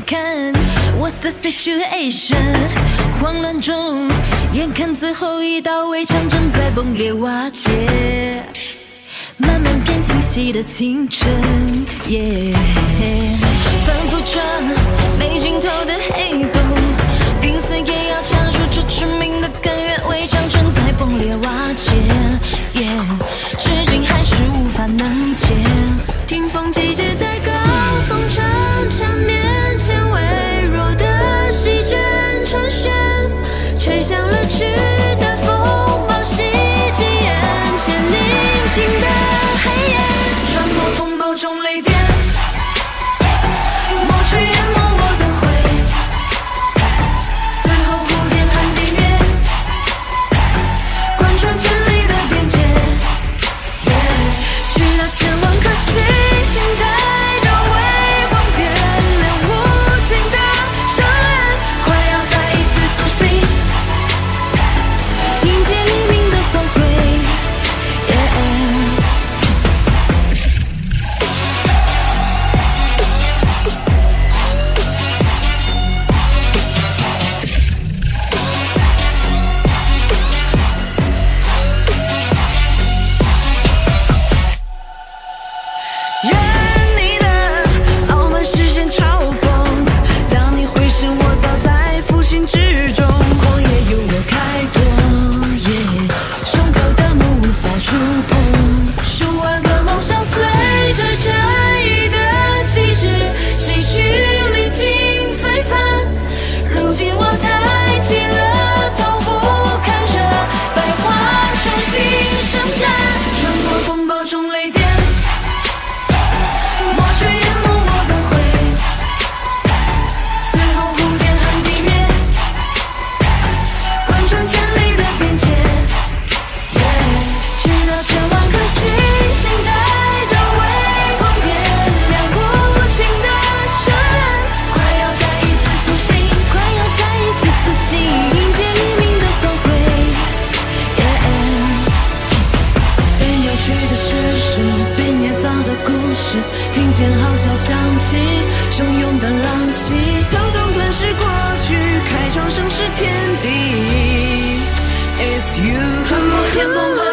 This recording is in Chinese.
看 What's the situation？慌乱中，眼看最后一道围墙正在崩裂瓦解，慢慢变清晰的清晨，耶、yeah！反复转，没尽头的黑洞，拼死也要掐住这致命的根源，围墙正在崩裂瓦解，耶、yeah！至今还是无法能解，听风季节在高耸沉。天好像响起汹涌的浪袭层层吞噬过去开创盛世天地。It's you